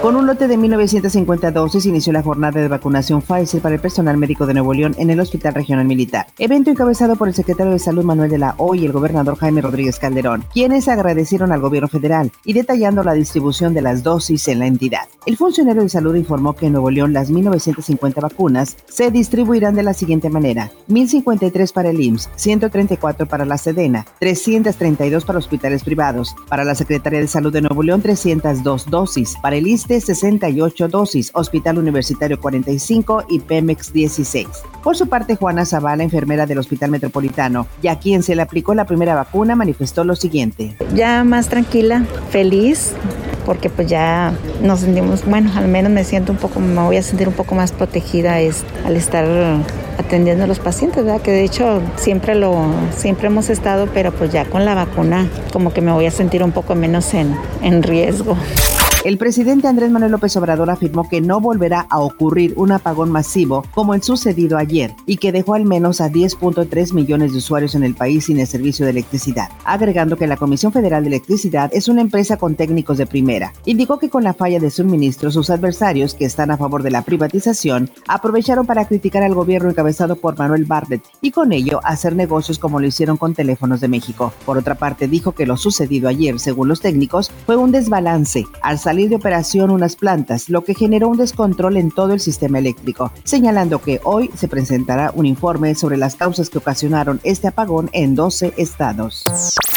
Con un lote de 1950 dosis inició la jornada de vacunación Pfizer para el personal médico de Nuevo León en el Hospital Regional Militar. Evento encabezado por el secretario de Salud Manuel de la O y el gobernador Jaime Rodríguez Calderón, quienes agradecieron al gobierno federal y detallando la distribución de las dosis en la entidad. El funcionario de salud informó que en Nuevo León las 1950 vacunas se distribuirán de la siguiente manera: 1053 para el IMSS, 134 para la Sedena, 332 para hospitales privados, para la Secretaría de Salud de Nuevo León 302 dosis, para el ISTE 68 dosis, Hospital Universitario 45 y Pemex 16. Por su parte, Juana Zavala, enfermera del Hospital Metropolitano, y a quien se le aplicó la primera vacuna, manifestó lo siguiente. Ya más tranquila, feliz, porque pues ya nos sentimos, bueno, al menos me siento un poco, me voy a sentir un poco más protegida es, al estar atendiendo a los pacientes, ¿verdad? Que de hecho siempre lo, siempre hemos estado, pero pues ya con la vacuna como que me voy a sentir un poco menos en, en riesgo. El presidente Andrés Manuel López Obrador afirmó que no volverá a ocurrir un apagón masivo como el sucedido ayer y que dejó al menos a 10.3 millones de usuarios en el país sin el servicio de electricidad, agregando que la Comisión Federal de Electricidad es una empresa con técnicos de primera. Indicó que con la falla de suministro sus adversarios, que están a favor de la privatización, aprovecharon para criticar al gobierno encabezado por Manuel Bartlett y con ello hacer negocios como lo hicieron con Teléfonos de México. Por otra parte, dijo que lo sucedido ayer, según los técnicos, fue un desbalance al salir de operación unas plantas, lo que generó un descontrol en todo el sistema eléctrico, señalando que hoy se presentará un informe sobre las causas que ocasionaron este apagón en 12 estados.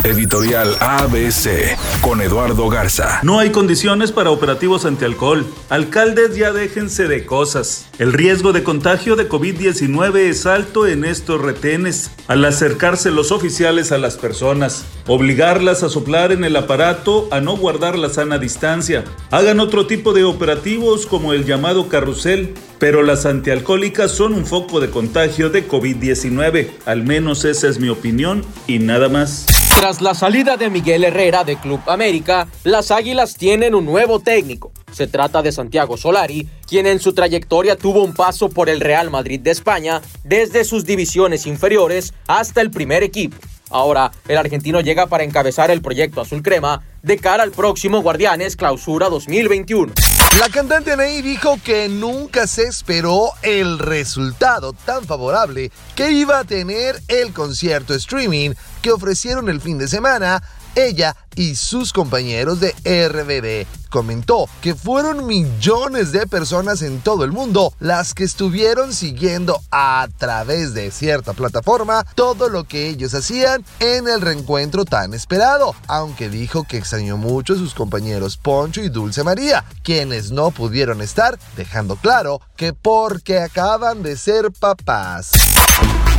Editorial ABC con Eduardo Garza. No hay condiciones para operativos antialcohol. Alcaldes ya déjense de cosas. El riesgo de contagio de COVID-19 es alto en estos retenes. Al acercarse los oficiales a las personas, obligarlas a soplar en el aparato, a no guardar la sana distancia. Hagan otro tipo de operativos como el llamado carrusel, pero las antialcohólicas son un foco de contagio de COVID-19. Al menos esa es mi opinión y nada más. Tras la salida de Miguel Herrera de Club América, las Águilas tienen un nuevo técnico. Se trata de Santiago Solari, quien en su trayectoria tuvo un paso por el Real Madrid de España, desde sus divisiones inferiores hasta el primer equipo. Ahora, el argentino llega para encabezar el proyecto Azul Crema de cara al próximo Guardianes Clausura 2021. La cantante Anaí dijo que nunca se esperó el resultado tan favorable que iba a tener el concierto streaming que ofrecieron el fin de semana ella y sus compañeros de RBD. Comentó que fueron millones de personas en todo el mundo las que estuvieron siguiendo a través de cierta plataforma todo lo que ellos hacían en el reencuentro tan esperado, aunque dijo que extrañó mucho a sus compañeros Poncho y Dulce María, quienes no pudieron estar, dejando claro que porque acaban de ser papás.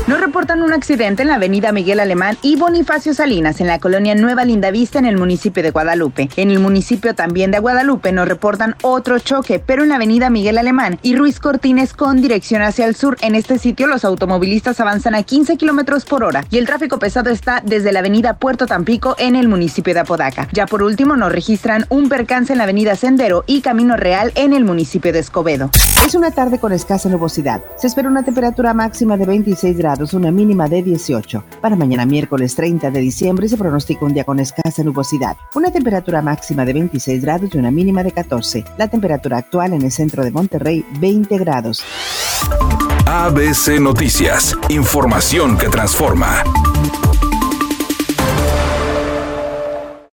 Nos reportan un accidente en la avenida Miguel Alemán y Bonifacio Salinas en la colonia Nueva Lindavista en el municipio de Guadalupe. En el municipio también de Guadalupe nos reportan otro choque, pero en la avenida Miguel Alemán y Ruiz Cortines con dirección hacia el sur. En este sitio los automovilistas avanzan a 15 kilómetros por hora y el tráfico pesado está desde la avenida Puerto Tampico en el municipio de Apodaca. Ya por último nos registran un percance en la avenida Sendero y Camino Real en el municipio de Escobedo. Es una tarde con escasa nubosidad. Se espera una temperatura máxima de 26 una mínima de 18. Para mañana miércoles 30 de diciembre se pronostica un día con escasa nubosidad. Una temperatura máxima de 26 grados y una mínima de 14. La temperatura actual en el centro de Monterrey 20 grados. ABC Noticias. Información que transforma.